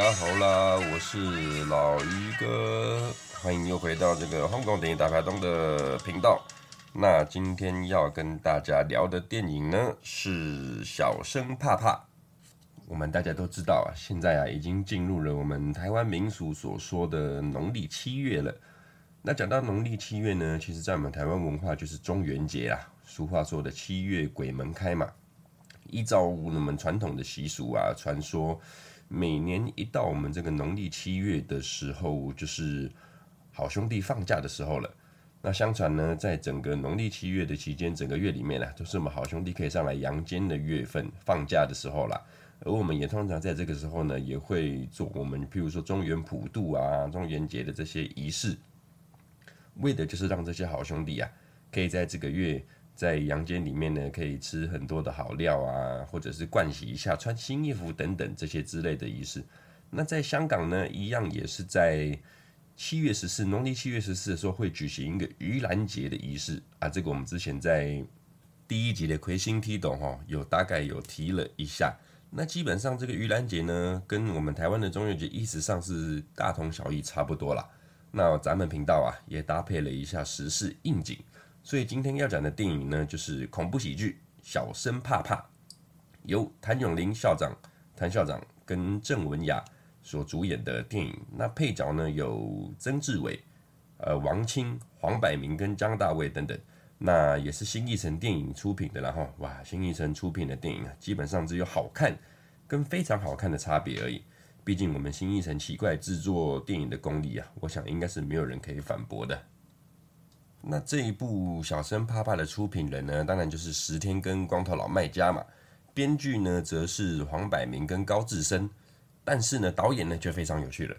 大家好啦，我是老于哥，欢迎又回到这个香港电影大排档的频道。那今天要跟大家聊的电影呢是《小生怕怕》。我们大家都知道啊，现在啊已经进入了我们台湾民俗所说的农历七月了。那讲到农历七月呢，其实在我们台湾文化就是中元节啊，俗话说的七月鬼门开嘛。依照我们传统的习俗啊，传说。每年一到我们这个农历七月的时候，就是好兄弟放假的时候了。那相传呢，在整个农历七月的期间，整个月里面呢、啊，都是我们好兄弟可以上来阳间的月份，放假的时候啦。而我们也通常在这个时候呢，也会做我们譬如说中元普渡啊、中元节的这些仪式，为的就是让这些好兄弟啊，可以在这个月。在阳间里面呢，可以吃很多的好料啊，或者是盥洗一下、穿新衣服等等这些之类的仪式。那在香港呢，一样也是在七月十四，农历七月十四的时候会举行一个盂兰节的仪式啊。这个我们之前在第一集的魁星踢懂哈，有大概有提了一下。那基本上这个盂兰节呢，跟我们台湾的中元节意思上是大同小异，差不多啦。那咱们频道啊，也搭配了一下时事应景。所以今天要讲的电影呢，就是恐怖喜剧《小生怕怕》，由谭咏麟校长、谭校长跟郑文雅所主演的电影。那配角呢有曾志伟、呃王清、黄百鸣跟张大卫等等。那也是新艺城电影出品的，然后哇，新艺城出品的电影啊，基本上只有好看跟非常好看的差别而已。毕竟我们新艺城奇怪制作电影的功力啊，我想应该是没有人可以反驳的。那这一部《小生怕怕》的出品人呢，当然就是石天跟光头老卖家嘛。编剧呢，则是黄百鸣跟高志森。但是呢，导演呢就非常有趣了。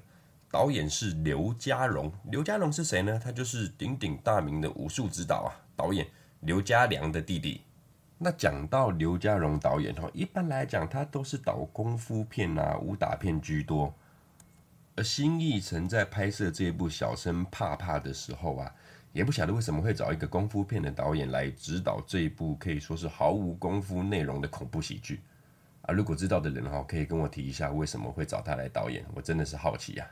导演是刘家荣。刘家荣是谁呢？他就是鼎鼎大名的武术指导啊，导演刘家良的弟弟。那讲到刘家荣导演哈，一般来讲他都是导功夫片啊、武打片居多。而新艺城在拍摄这一部《小生怕怕》的时候啊。也不晓得为什么会找一个功夫片的导演来指导这一部可以说是毫无功夫内容的恐怖喜剧啊！如果知道的人哈，可以跟我提一下为什么会找他来导演，我真的是好奇呀。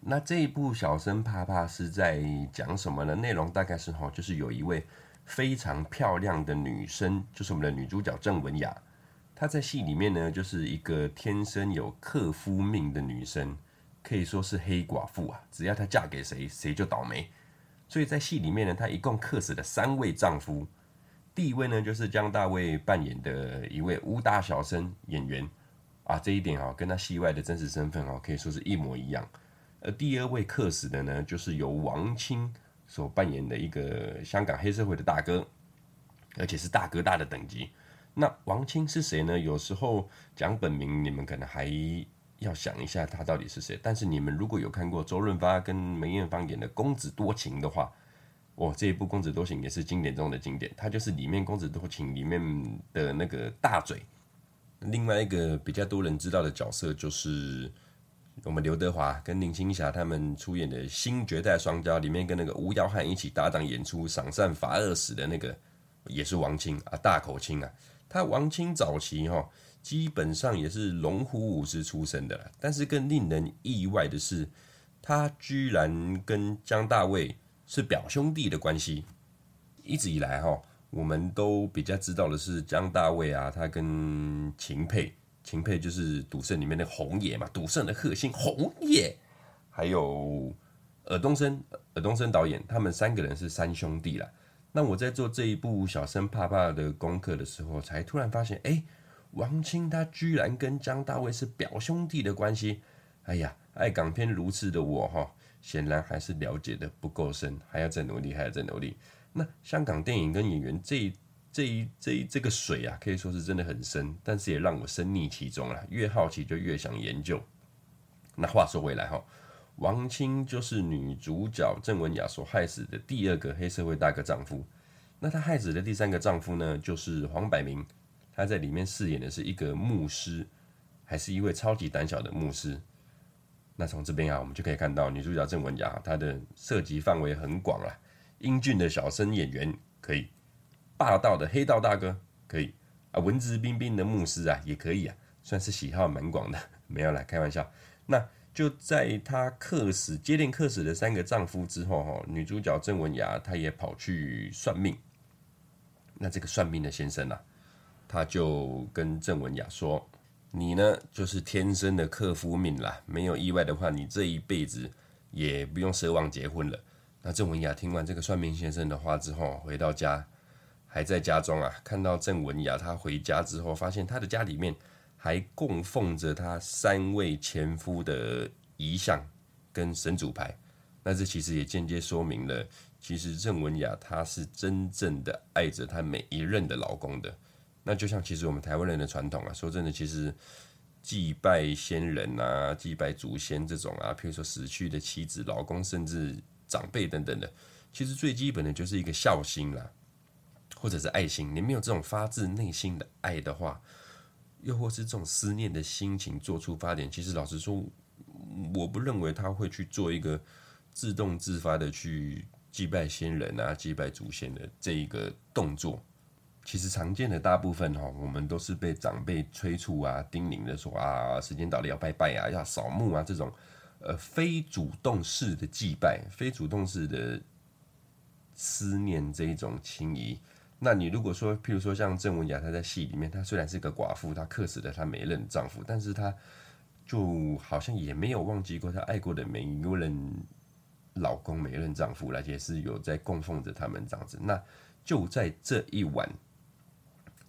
那这一部《小生怕怕》是在讲什么呢？内容大概是哈，就是有一位非常漂亮的女生，就是我们的女主角郑文雅，她在戏里面呢，就是一个天生有克夫命的女生，可以说是黑寡妇啊，只要她嫁给谁，谁就倒霉。所以在戏里面呢，她一共克死了三位丈夫。第一位呢，就是姜大卫扮演的一位武打小生演员啊，这一点啊，跟他戏外的真实身份啊，可以说是一模一样。而第二位克死的呢，就是由王青所扮演的一个香港黑社会的大哥，而且是大哥大的等级。那王青是谁呢？有时候讲本名，你们可能还。要想一下他到底是谁，但是你们如果有看过周润发跟梅艳芳演的《公子多情》的话，哦，这一部《公子多情》也是经典中的经典，他就是里面《公子多情》里面的那个大嘴。另外一个比较多人知道的角色就是我们刘德华跟林青霞他们出演的《新绝代双骄》里面跟那个吴耀汉一起搭档演出赏善罚恶使的那个，也是王清啊，大口清啊，他王清早期哈。基本上也是龙虎武师出身的，但是更令人意外的是，他居然跟姜大卫是表兄弟的关系。一直以来哈，我们都比较知道的是姜大卫啊，他跟秦沛，秦沛就是赌圣里面的红爷嘛，赌圣的核心红爷，还有尔冬升，尔冬升导演，他们三个人是三兄弟啦。那我在做这一部《小生怕怕》的功课的时候，才突然发现，哎。王清他居然跟姜大卫是表兄弟的关系，哎呀，爱港片如此的我哈，显然还是了解的不够深，还要再努力，还要再努力。那香港电影跟演员这这一这一这个水啊，可以说是真的很深，但是也让我深溺其中了，越好奇就越想研究。那话说回来哈，王清就是女主角郑文雅所害死的第二个黑社会大哥丈夫，那她害死的第三个丈夫呢，就是黄百鸣。他在里面饰演的是一个牧师，还是一位超级胆小的牧师。那从这边啊，我们就可以看到女主角郑文雅，她的涉及范围很广啊。英俊的小生演员可以，霸道的黑道大哥可以啊，文质彬彬的牧师啊也可以啊，算是喜好蛮广的，没有啦，开玩笑。那就在她客死接连客死的三个丈夫之后，哈，女主角郑文雅她也跑去算命。那这个算命的先生啊，他就跟郑文雅说：“你呢，就是天生的克夫命啦，没有意外的话，你这一辈子也不用奢望结婚了。”那郑文雅听完这个算命先生的话之后，回到家，还在家中啊，看到郑文雅她回家之后，发现她的家里面还供奉着她三位前夫的遗像跟神主牌，那这其实也间接说明了。其实郑文雅她是真正的爱着她每一任的老公的，那就像其实我们台湾人的传统啊，说真的，其实祭拜先人啊、祭拜祖先这种啊，譬如说死去的妻子、老公，甚至长辈等等的，其实最基本的就是一个孝心啦，或者是爱心。你没有这种发自内心的爱的话，又或是这种思念的心情做出发点，其实老实说，我不认为他会去做一个自动自发的去。祭拜先人啊，祭拜祖先的这一个动作，其实常见的大部分哈，我们都是被长辈催促啊、叮咛的说啊，时间到了要拜拜啊，要扫墓啊，这种呃非主动式的祭拜、非主动式的思念这一种情谊。那你如果说，譬如说像郑文雅，她在戏里面，她虽然是个寡妇，她克死了她每一任丈夫，但是她就好像也没有忘记过她爱过的每一个人。老公每任丈夫，而且是有在供奉着他们这样子。那就在这一晚，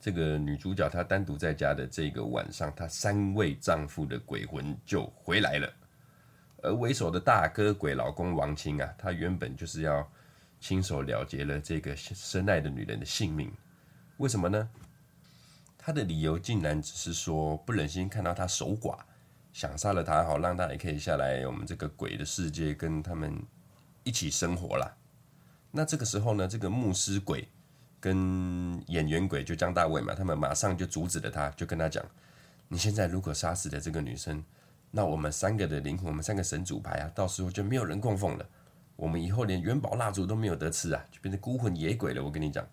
这个女主角她单独在家的这个晚上，她三位丈夫的鬼魂就回来了。而为首的大哥鬼老公王清啊，他原本就是要亲手了结了这个深爱的女人的性命。为什么呢？他的理由竟然只是说不忍心看到她守寡，想杀了她，好让她也可以下来我们这个鬼的世界跟他们。一起生活啦。那这个时候呢，这个牧师鬼跟演员鬼就江大卫嘛，他们马上就阻止了他，就跟他讲：你现在如果杀死了这个女生，那我们三个的灵魂，我们三个神主牌啊，到时候就没有人供奉了。我们以后连元宝蜡烛都没有得吃啊，就变成孤魂野鬼了。我跟你讲，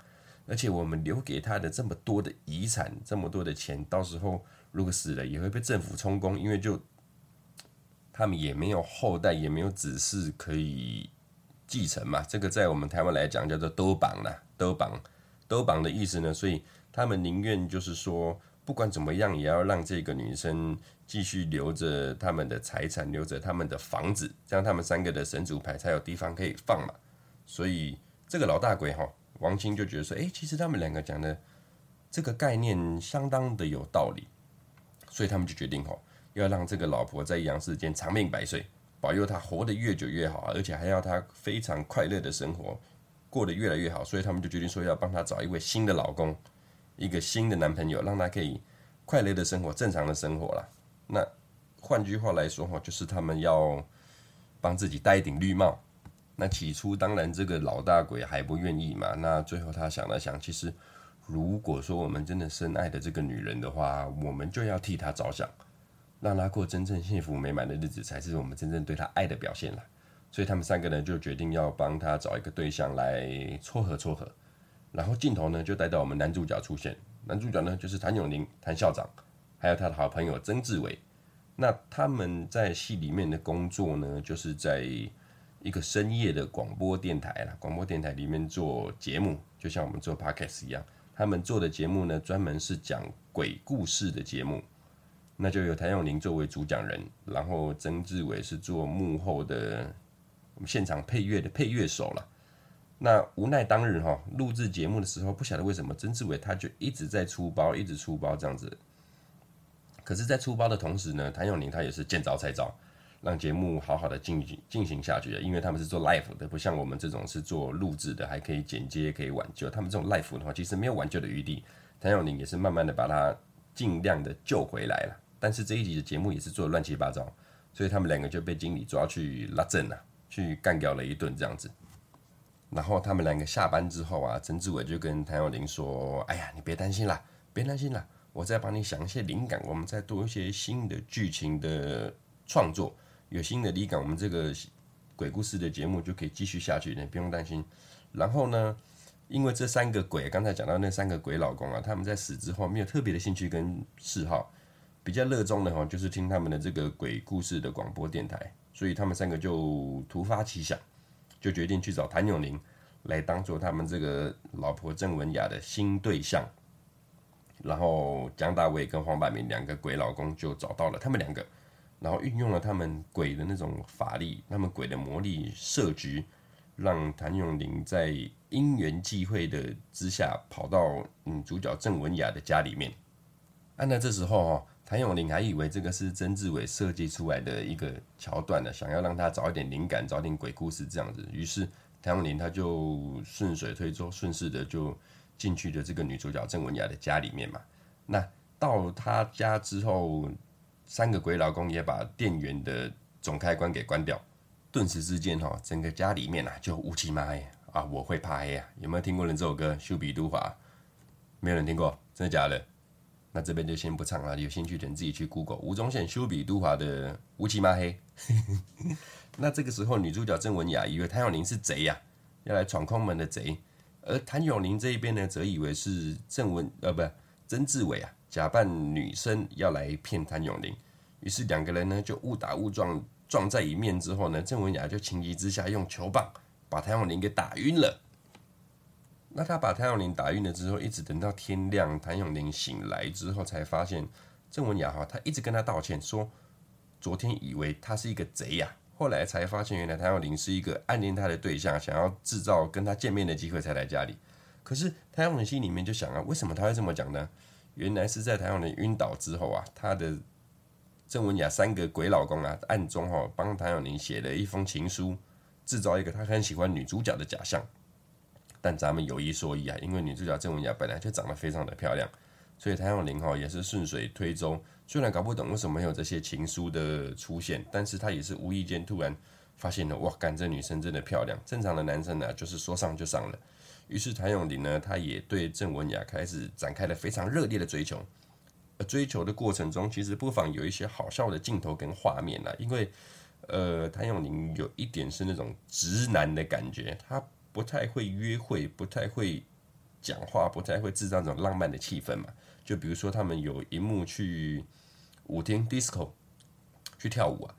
而且我们留给他的这么多的遗产，这么多的钱，到时候如果死了，也会被政府充公，因为就他们也没有后代，也没有子嗣可以。继承嘛，这个在我们台湾来讲叫做兜绑啦，兜绑，兜绑的意思呢，所以他们宁愿就是说，不管怎么样，也要让这个女生继续留着他们的财产，留着他们的房子，这样他们三个的神主牌才有地方可以放嘛。所以这个老大鬼哈，王清就觉得说，诶，其实他们两个讲的这个概念相当的有道理，所以他们就决定哈，要让这个老婆在阳世间长命百岁。保佑他活得越久越好，而且还要他非常快乐的生活，过得越来越好。所以他们就决定说要帮他找一位新的老公，一个新的男朋友，让他可以快乐的生活，正常的生活啦。那换句话来说哈，就是他们要帮自己戴一顶绿帽。那起初当然这个老大鬼还不愿意嘛。那最后他想了想，其实如果说我们真的深爱的这个女人的话，我们就要替她着想。让她过真正幸福美满的日子，才是我们真正对她爱的表现了。所以他们三个人就决定要帮他找一个对象来撮合撮合。然后镜头呢就带到我们男主角出现，男主角呢就是谭咏麟谭校长，还有他的好朋友曾志伟。那他们在戏里面的工作呢，就是在一个深夜的广播电台啦，广播电台里面做节目，就像我们做 podcast 一样。他们做的节目呢，专门是讲鬼故事的节目。那就由谭咏麟作为主讲人，然后曾志伟是做幕后的现场配乐的配乐手了。那无奈当日哈录制节目的时候，不晓得为什么曾志伟他就一直在出包，一直出包这样子。可是，在出包的同时呢，谭咏麟他也是见招拆招，让节目好好的进行进行下去的。因为他们是做 live 的，不像我们这种是做录制的，还可以剪接，可以挽救。他们这种 live 的话，其实没有挽救的余地。谭咏麟也是慢慢的把他尽量的救回来了。但是这一集的节目也是做的乱七八糟，所以他们两个就被经理抓去拉正了，去干掉了一顿这样子。然后他们两个下班之后啊，曾志伟就跟谭咏麟说：“哎呀，你别担心啦，别担心啦，我再帮你想一些灵感，我们再多一些新的剧情的创作，有新的灵感，我们这个鬼故事的节目就可以继续下去，你不用担心。”然后呢，因为这三个鬼，刚才讲到那三个鬼老公啊，他们在死之后没有特别的兴趣跟嗜好。比较热衷的哈，就是听他们的这个鬼故事的广播电台，所以他们三个就突发奇想，就决定去找谭咏麟来当做他们这个老婆郑文雅的新对象。然后江大卫跟黄百鸣两个鬼老公就找到了他们两个，然后运用了他们鬼的那种法力，他们鬼的魔力设局，让谭咏麟在因缘际会的之下跑到女主角郑文雅的家里面。啊，那这时候哈，谭咏麟还以为这个是曾志伟设计出来的一个桥段呢，想要让他找一点灵感，找点鬼故事这样子。于是谭咏麟他就顺水推舟，顺势的就。进去了这个女主角郑文雅的家里面嘛，那到她家之后，三个鬼老公也把电源的总开关给关掉，顿时之间哈，整个家里面啊就乌漆嘛黑啊！我会怕黑啊！有没有听过人这首歌《修比都华》？没有人听过，真的假的？那这边就先不唱了，有兴趣的人自己去 Google 吴宗宪《修比都华》的乌漆嘛黑。那这个时候，女主角郑文雅以为谭咏麟是贼呀、要来闯空门的贼。而谭咏麟这一边呢，则以为是郑文呃，不，曾志伟啊，假扮女生要来骗谭咏麟，于是两个人呢就误打误撞撞在一面之后呢，郑文雅就情急之下用球棒把谭咏麟给打晕了。那他把谭咏麟打晕了之后，一直等到天亮，谭咏麟醒来之后才发现郑文雅哈，他一直跟他道歉说，昨天以为他是一个贼呀。后来才发现，原来谭咏麟是一个暗恋他的对象，想要制造跟他见面的机会才来家里。可是谭咏麟心里面就想啊，为什么他会这么讲呢？原来是在谭咏麟晕倒之后啊，他的郑文雅三个鬼老公啊，暗中哈帮谭咏麟写了一封情书，制造一个他很喜欢女主角的假象。但咱们有一说一啊，因为女主角郑文雅本来就长得非常的漂亮。所以谭咏麟哈也是顺水推舟，虽然搞不懂为什么没有这些情书的出现，但是他也是无意间突然发现了，哇，干这女生真的漂亮。正常的男生呢、就是说上就上了。于是谭咏麟呢，他也对郑文雅开始展开了非常热烈的追求。而追求的过程中，其实不妨有一些好笑的镜头跟画面啦，因为呃，谭咏麟有一点是那种直男的感觉，他不太会约会，不太会讲话，不太会制造这种浪漫的气氛嘛。就比如说，他们有一幕去舞厅 disco 去跳舞啊，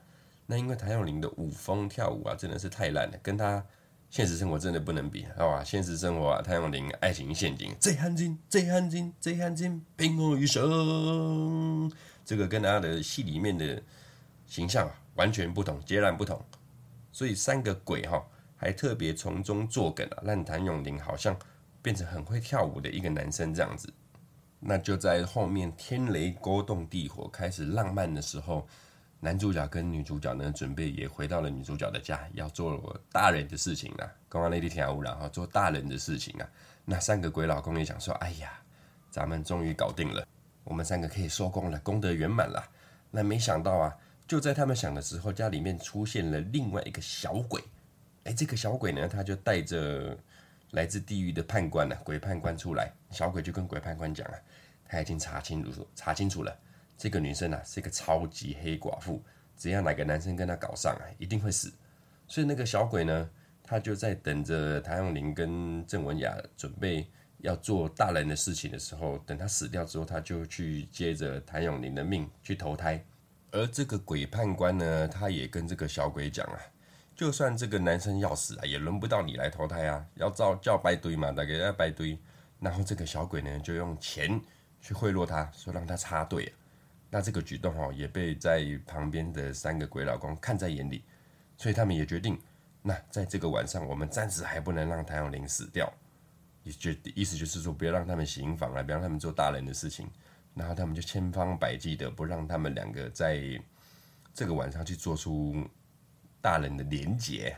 那因为谭咏麟的舞风跳舞啊，真的是太烂了，跟他现实生活真的不能比，好吧？现实生活啊，谭咏麟爱情陷阱，醉汉奸，醉汉奸，醉汉奸，凭我一生，这个跟他的戏里面的形象啊完全不同，截然不同。所以三个鬼哈、还特别从中作梗啊，让谭咏麟好像变成很会跳舞的一个男生这样子。那就在后面天雷勾动地火开始浪漫的时候，男主角跟女主角呢准备也回到了女主角的家，要做大人的事情了。刚刚那天跳舞然后做大人的事情啊。那三个鬼老公也想说：“哎呀，咱们终于搞定了，我们三个可以收工了，功德圆满了。”那没想到啊，就在他们想的时候，家里面出现了另外一个小鬼。哎，这个小鬼呢，他就带着。来自地狱的判官呢、啊，鬼判官出来，小鬼就跟鬼判官讲啊，他已经查清楚，查清楚了，这个女生啊是一个超级黑寡妇，只要哪个男生跟她搞上啊，一定会死。所以那个小鬼呢，他就在等着谭咏麟跟郑文雅准备要做大人的事情的时候，等他死掉之后，他就去接着谭咏麟的命去投胎。而这个鬼判官呢，他也跟这个小鬼讲啊。就算这个男生要死啊，也轮不到你来投胎啊！要照叫白堆嘛，大概要白堆。然后这个小鬼呢，就用钱去贿赂他，说让他插队。那这个举动哦，也被在旁边的三个鬼老公看在眼里，所以他们也决定，那在这个晚上，我们暂时还不能让谭咏麟死掉，也就意思就是说，不要让他们行房了，不要让他们做大人的事情。然后他们就千方百计的不让他们两个在这个晚上去做出。大人的连结，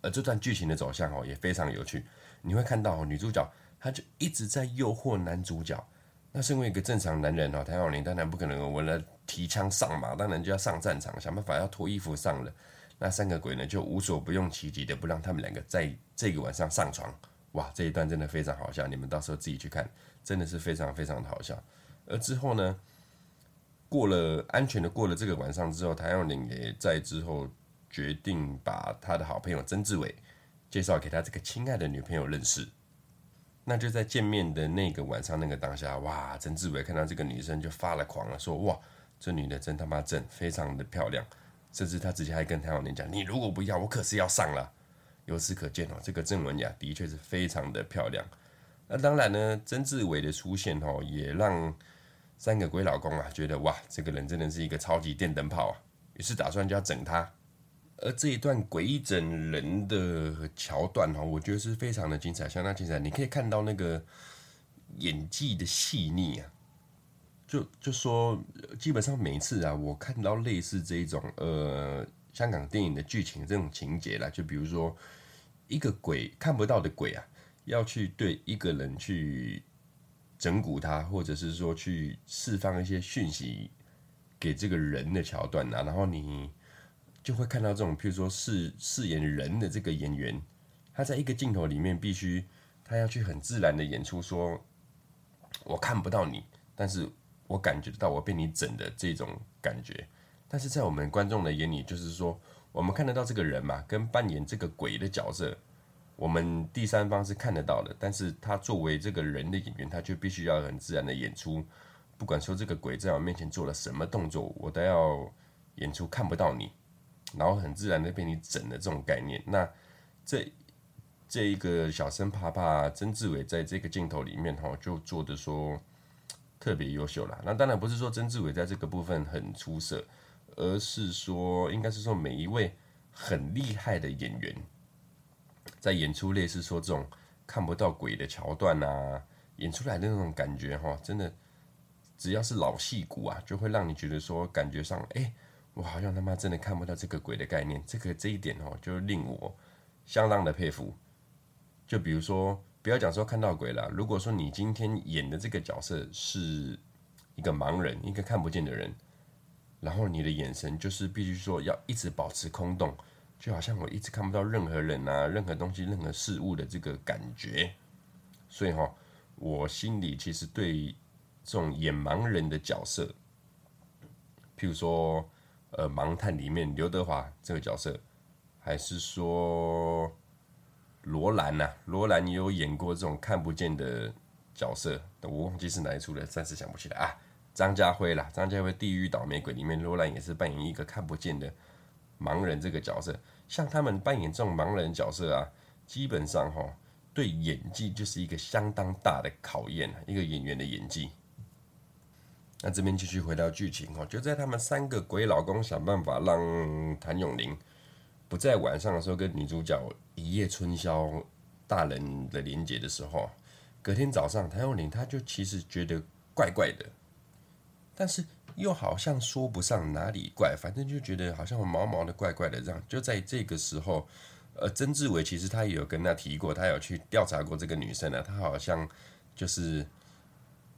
而这段剧情的走向哦也非常有趣。你会看到女主角，她就一直在诱惑男主角。那身为一个正常男人哦，谭咏麟当然不可能为了提枪上马，当然就要上战场，想办法要脱衣服上了。那三个鬼呢，就无所不用其极的不让他们两个在这个晚上上床。哇，这一段真的非常好笑，你们到时候自己去看，真的是非常非常的好笑。而之后呢？过了安全的过了这个晚上之后，谭咏麟也在之后决定把他的好朋友曾志伟介绍给他这个亲爱的女朋友认识。那就在见面的那个晚上那个当下，哇，曾志伟看到这个女生就发了狂了，说哇，这女的真他妈正，非常的漂亮，甚至他直接还跟谭咏麟讲，你如果不要，我可是要上了。由此可见哦，这个郑文雅的确是非常的漂亮。那当然呢，曾志伟的出现哦，也让三个鬼老公啊觉得哇，这个人真的是一个超级电灯泡啊，于是打算就要整他。而这一段鬼整人的桥段哈，我觉得是非常的精彩，相当精彩。你可以看到那个演技的细腻啊，就就说基本上每次啊，我看到类似这种呃香港电影的剧情这种情节啦，就比如说一个鬼看不到的鬼啊，要去对一个人去整蛊他，或者是说去释放一些讯息给这个人的桥段啊，然后你。就会看到这种，譬如说饰饰演人的这个演员，他在一个镜头里面必须他要去很自然的演出，说我看不到你，但是我感觉到我被你整的这种感觉。但是在我们观众的眼里，就是说我们看得到这个人嘛，跟扮演这个鬼的角色，我们第三方是看得到的。但是他作为这个人的演员，他就必须要很自然的演出，不管说这个鬼在我面前做了什么动作，我都要演出看不到你。然后很自然的被你整的这种概念，那这这一个小生怕怕曾志伟在这个镜头里面哈，就做的说特别优秀啦。那当然不是说曾志伟在这个部分很出色，而是说应该是说每一位很厉害的演员在演出类似说这种看不到鬼的桥段啊，演出来的那种感觉哈，真的只要是老戏骨啊，就会让你觉得说感觉上哎。我好像他妈真的看不到这个鬼的概念，这个这一点哦，就令我相当的佩服。就比如说，不要讲说看到鬼了，如果说你今天演的这个角色是一个盲人，一个看不见的人，然后你的眼神就是必须说要一直保持空洞，就好像我一直看不到任何人啊、任何东西、任何事物的这个感觉。所以哈，我心里其实对这种演盲人的角色，譬如说。呃，盲探里面刘德华这个角色，还是说罗兰呐？罗兰也有演过这种看不见的角色，我忘记是哪一出了，暂时想不起来啊。张家辉啦，张家辉《地狱倒霉鬼》里面，罗兰也是扮演一个看不见的盲人这个角色。像他们扮演这种盲人角色啊，基本上哈，对演技就是一个相当大的考验，一个演员的演技。那这边继续回到剧情哦，就在他们三个鬼老公想办法让谭咏麟不在晚上的时候跟女主角一夜春宵大人的连结的时候，隔天早上谭咏麟他就其实觉得怪怪的，但是又好像说不上哪里怪，反正就觉得好像毛毛的怪怪的这样。就在这个时候，呃，曾志伟其实他也有跟他提过，他有去调查过这个女生呢，她好像就是。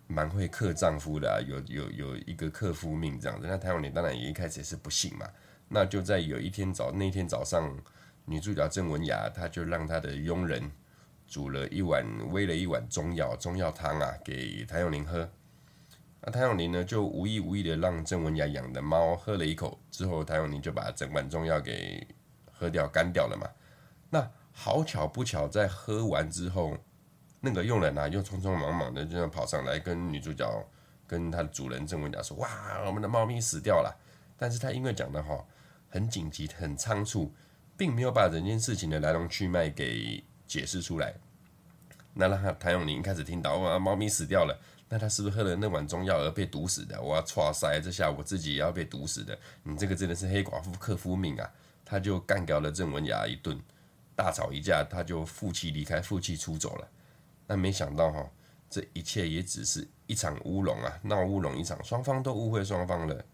蛮会克丈夫的，有有有一个克夫命这样子。那谭咏麟当然也一开始也是不信嘛。那就在有一天早那天早上，女主角郑文雅，她就让她的佣人煮了一碗煨了一碗中药中药汤啊，给谭咏麟喝。那谭咏麟呢，就无意无意的让郑文雅养的猫喝了一口之后，谭咏麟就把整碗中药给喝掉干掉了嘛。那好巧不巧，在喝完之后。那个佣人啊，又匆匆忙忙的就这样跑上来，跟女主角、跟他的主人郑文雅说：“哇，我们的猫咪死掉了。”但是他因为讲的哈很紧急、很仓促，并没有把整件事情的来龙去脉给解释出来。那让谭咏麟开始听到哇，猫咪死掉了，那他是不是喝了那碗中药而被毒死的？我要剉赛，这下我自己也要被毒死的。你这个真的是黑寡妇克夫命啊！他就干掉了郑文雅一顿，大吵一架，他就负气离开，负气出走了。但没想到哈，这一切也只是一场乌龙啊，闹乌龙一场，双方都误会双方了。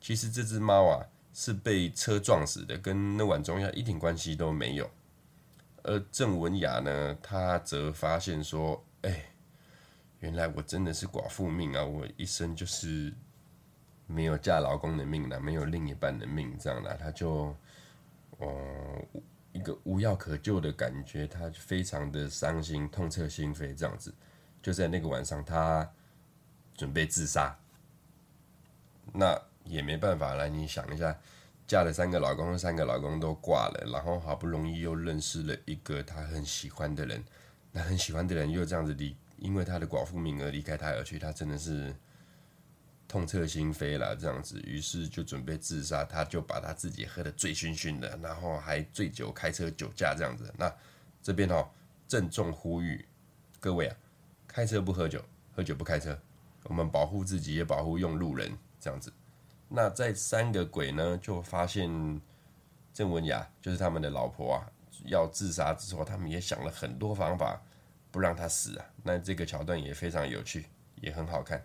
其实这只猫啊是被车撞死的，跟那碗中药一点关系都没有。而郑文雅呢，她则发现说：“哎，原来我真的是寡妇命啊，我一生就是没有嫁老公的命了，没有另一半的命，这样的，她就，哦。”一个无药可救的感觉，他非常的伤心，痛彻心扉，这样子。就在那个晚上，他准备自杀。那也没办法了，你想一下，嫁了三个老公，三个老公都挂了，然后好不容易又认识了一个他很喜欢的人，那很喜欢的人又这样子离，因为他的寡妇命而离开他而去，他真的是痛彻心扉了，这样子，于是就准备自杀，他就把他自己喝得醉醺醺的，然后还醉酒开车酒驾这样子。那这边哦，郑重呼吁各位啊，开车不喝酒，喝酒不开车，我们保护自己也保护用路人这样子。那在三个鬼呢，就发现郑文雅就是他们的老婆啊。要自杀之后，他们也想了很多方法不让他死啊。那这个桥段也非常有趣，也很好看。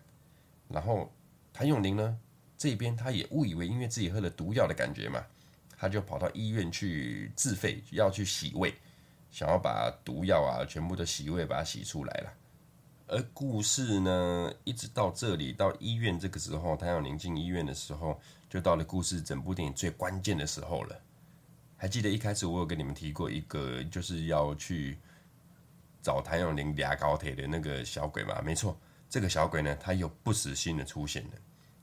然后谭咏麟呢，这边他也误以为因为自己喝了毒药的感觉嘛，他就跑到医院去自费要去洗胃，想要把毒药啊全部都洗胃，把它洗出来了。而故事呢，一直到这里到医院这个时候，谭咏麟进医院的时候，就到了故事整部电影最关键的时候了。还记得一开始我有跟你们提过一个，就是要去找谭咏麟俩高铁的那个小鬼嘛？没错，这个小鬼呢，他有不死心的出现了。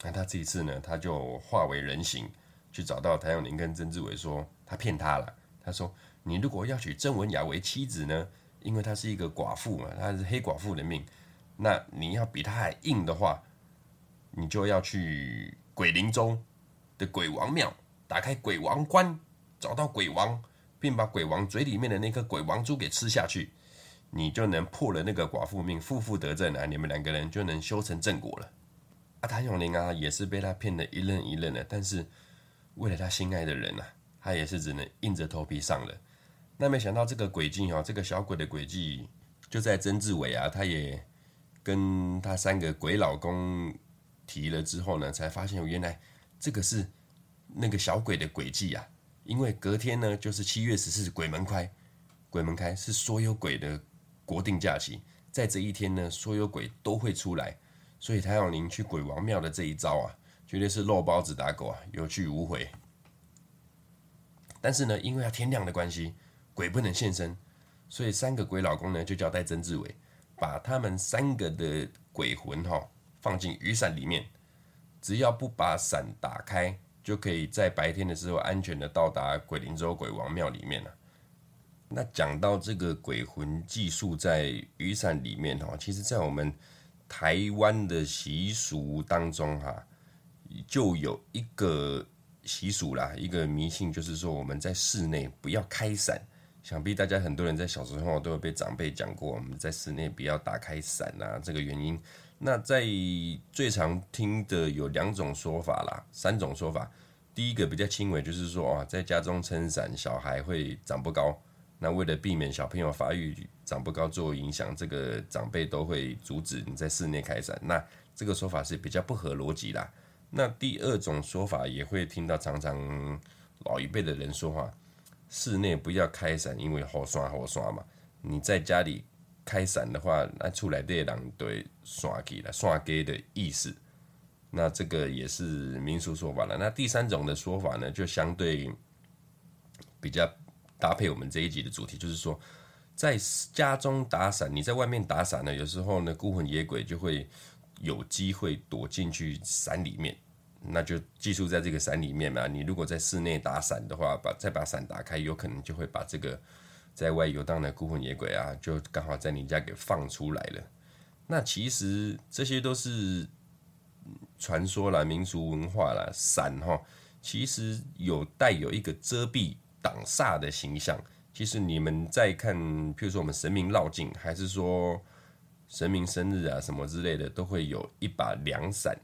那他这一次呢，他就化为人形，去找到谭咏麟跟曾志伟说，他骗他了。他说：“你如果要娶郑文雅为妻子呢，因为她是一个寡妇嘛，她是黑寡妇的命，那你要比她还硬的话，你就要去鬼灵中的鬼王庙，打开鬼王棺。”找到鬼王，并把鬼王嘴里面的那颗鬼王珠给吃下去，你就能破了那个寡妇命，负负得正啊！你们两个人就能修成正果了。啊，谭咏麟啊，也是被他骗得一愣一愣的，但是为了他心爱的人啊，他也是只能硬着头皮上了。那没想到这个诡计哦，这个小鬼的诡计，就在曾志伟啊，他也跟他三个鬼老公提了之后呢，才发现原来这个是那个小鬼的诡计啊。因为隔天呢，就是七月十四，鬼门开，鬼门开是所有鬼的国定假期，在这一天呢，所有鬼都会出来，所以谭咏麟去鬼王庙的这一招啊，绝对是肉包子打狗啊，有去无回。但是呢，因为要天亮的关系，鬼不能现身，所以三个鬼老公呢就交代曾志伟，把他们三个的鬼魂哈放进雨伞里面，只要不把伞打开。就可以在白天的时候安全的到达鬼灵州鬼王庙里面了。那讲到这个鬼魂寄宿在雨伞里面哈，其实，在我们台湾的习俗当中哈，就有一个习俗啦，一个迷信，就是说我们在室内不要开伞。想必大家很多人在小时候都有被长辈讲过，我们在室内不要打开伞啊，这个原因。那在最常听的有两种说法啦，三种说法。第一个比较轻微，就是说啊，在家中撑伞，小孩会长不高。那为了避免小朋友发育长不高做影响，这个长辈都会阻止你在室内开伞。那这个说法是比较不合逻辑啦。那第二种说法也会听到常常老一辈的人说话，室内不要开伞，因为好刷好刷嘛。你在家里。开伞的话，那出来的人对刷给了刷给的意思，那这个也是民俗说法了。那第三种的说法呢，就相对比较搭配我们这一集的主题，就是说，在家中打伞，你在外面打伞呢，有时候呢孤魂野鬼就会有机会躲进去伞里面，那就寄宿在这个伞里面嘛。你如果在室内打伞的话，把再把伞打开，有可能就会把这个。在外游荡的孤魂野鬼啊，就刚好在你家给放出来了。那其实这些都是传说啦、民俗文化啦。伞哈，其实有带有一个遮蔽挡煞的形象。其实你们在看，譬如说我们神明绕境，还是说神明生日啊什么之类的，都会有一把凉伞，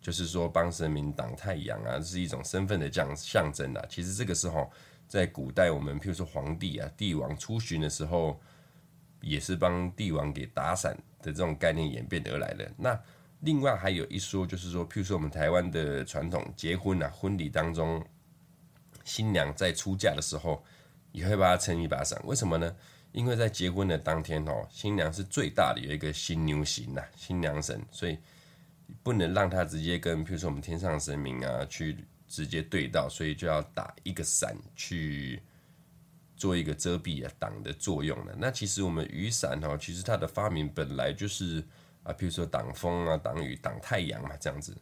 就是说帮神明挡太阳啊，是一种身份的这样象征啊。其实这个时候。在古代，我们譬如说皇帝啊、帝王出巡的时候，也是帮帝王给打伞的这种概念演变而来的。那另外还有一说，就是说，譬如说我们台湾的传统结婚啊，婚礼当中，新娘在出嫁的时候，也会把它撑一把伞。为什么呢？因为在结婚的当天哦，新娘是最大的，有一个新娘神呐，新娘神，所以不能让她直接跟譬如说我们天上神明啊去。直接对到，所以就要打一个伞去做一个遮蔽啊挡的作用了。那其实我们雨伞哈，其实它的发明本来就是啊，比如说挡风啊、挡雨、挡太阳嘛，这样子。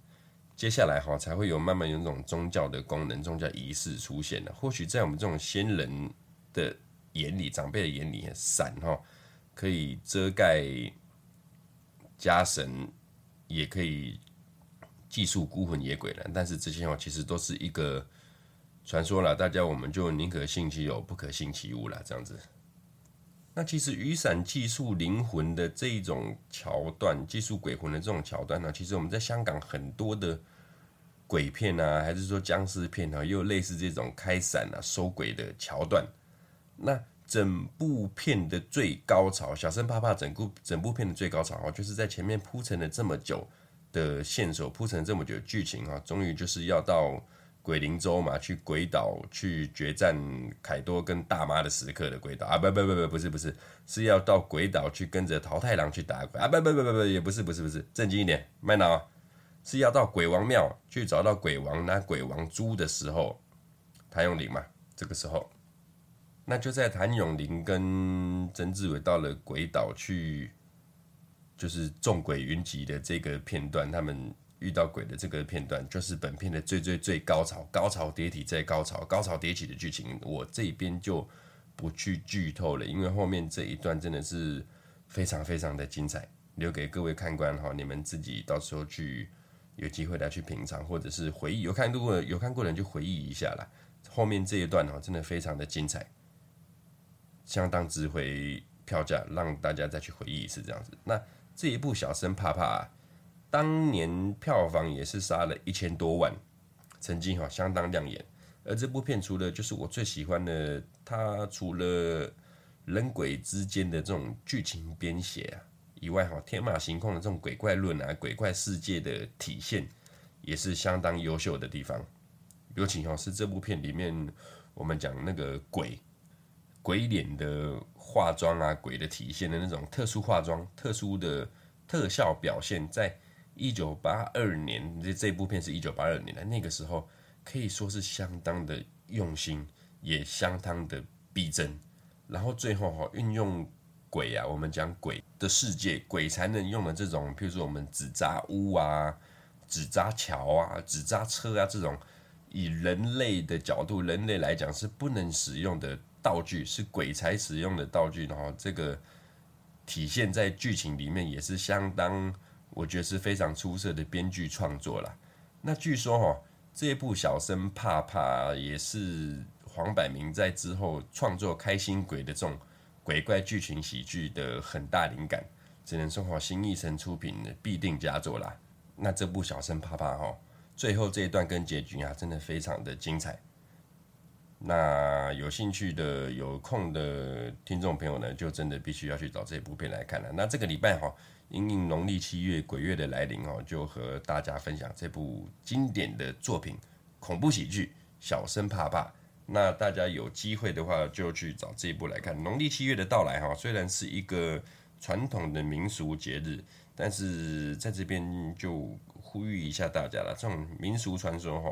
接下来哈，才会有慢慢有那种宗教的功能、宗教仪式出现了。或许在我们这种先人的眼里、长辈的眼里，伞哈，可以遮盖家神，也可以祭术孤魂野鬼了。但是这些话其实都是一个传说了，大家我们就宁可信其有，不可信其无了，这样子。那其实雨伞祭祀灵魂的这一种桥段，祭祀鬼魂的这种桥段呢，其实我们在香港很多的鬼片啊，还是说僵尸片啊，也有类似这种开伞啊、收鬼的桥段。那整部片的最高潮，小生怕怕整部整部片的最高潮啊，就是在前面铺陈了这么久的线索，铺陈了这么久的剧情啊，终于就是要到。鬼灵州嘛，去鬼岛去决战凯多跟大妈的时刻的鬼岛。啊，不不不不不是不是，是要到鬼岛去跟着桃太郎去打鬼。啊，不不不不不也不是不是不是，正经一点，麦脑，是要到鬼王庙去找到鬼王拿鬼王珠的时候，谭咏麟嘛，这个时候，那就在谭咏麟跟曾志伟到了鬼岛去，就是众鬼云集的这个片段，他们。遇到鬼的这个片段，就是本片的最最最高潮，高潮迭起再高潮，高潮迭起的剧情，我这边就不去剧透了，因为后面这一段真的是非常非常的精彩，留给各位看官哈，你们自己到时候去有机会来去品尝，或者是回忆，有看过有看过的人就回忆一下啦。后面这一段哈，真的非常的精彩，相当值回票价，让大家再去回忆一次这样子。那这一部小生怕怕。当年票房也是杀了一千多万，曾经哈相当亮眼。而这部片除了就是我最喜欢的，它除了人鬼之间的这种剧情编写啊以外，哈天马行空的这种鬼怪论啊、鬼怪世界的体现，也是相当优秀的地方。尤其哈是这部片里面我们讲那个鬼鬼脸的化妆啊、鬼的体现的那种特殊化妆、特殊的特效表现，在。一九八二年，这这部片是一九八二年的，那个时候可以说是相当的用心，也相当的逼真。然后最后哈，运用鬼啊，我们讲鬼的世界，鬼才能用的这种，譬如说我们纸扎屋啊、纸扎桥啊、纸扎车啊这种，以人类的角度，人类来讲是不能使用的道具，是鬼才使用的道具。然后这个体现在剧情里面也是相当。我觉得是非常出色的编剧创作啦。那据说哈，这部《小生怕怕》也是黄百鸣在之后创作《开心鬼》的这种鬼怪剧情喜剧的很大灵感，只能说哈，新艺城出品的必定佳作啦。那这部《小生怕怕》哈，最后这一段跟结局啊，真的非常的精彩。那有兴趣的、有空的听众朋友呢，就真的必须要去找这部片来看了。那这个礼拜哈。因应农历七月鬼月的来临哦，就和大家分享这部经典的作品——恐怖喜剧《小生怕怕》。那大家有机会的话，就去找这一部来看。农历七月的到来哈，虽然是一个传统的民俗节日，但是在这边就呼吁一下大家了：这种民俗传说哈，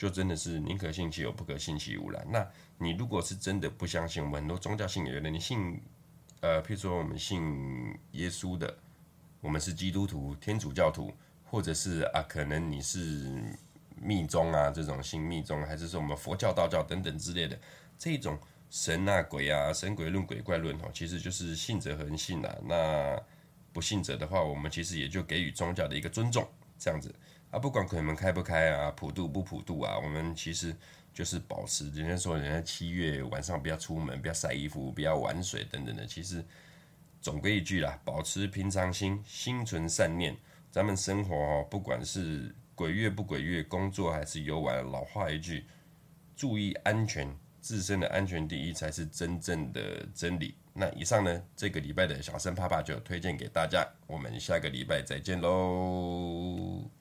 就真的是宁可信其有，不可信其无了。那你如果是真的不相信，我们很多宗教信仰的人，你信呃，譬如说我们信耶稣的。我们是基督徒、天主教徒，或者是啊，可能你是密宗啊，这种信密宗，还是说我们佛教、道教等等之类的这种神啊、鬼啊、神鬼论、鬼怪论哦，其实就是信者恒信啊。那不信者的话，我们其实也就给予宗教的一个尊重，这样子啊，不管鬼门开不开啊，普渡不普渡啊，我们其实就是保持人家说，人家七月晚上不要出门，不要晒衣服，不要玩水等等的，其实。总归一句啦，保持平常心，心存善念。咱们生活，不管是鬼月不鬼月，工作还是游玩，老话一句，注意安全，自身的安全第一才是真正的真理。那以上呢，这个礼拜的小生怕怕就推荐给大家，我们下个礼拜再见喽。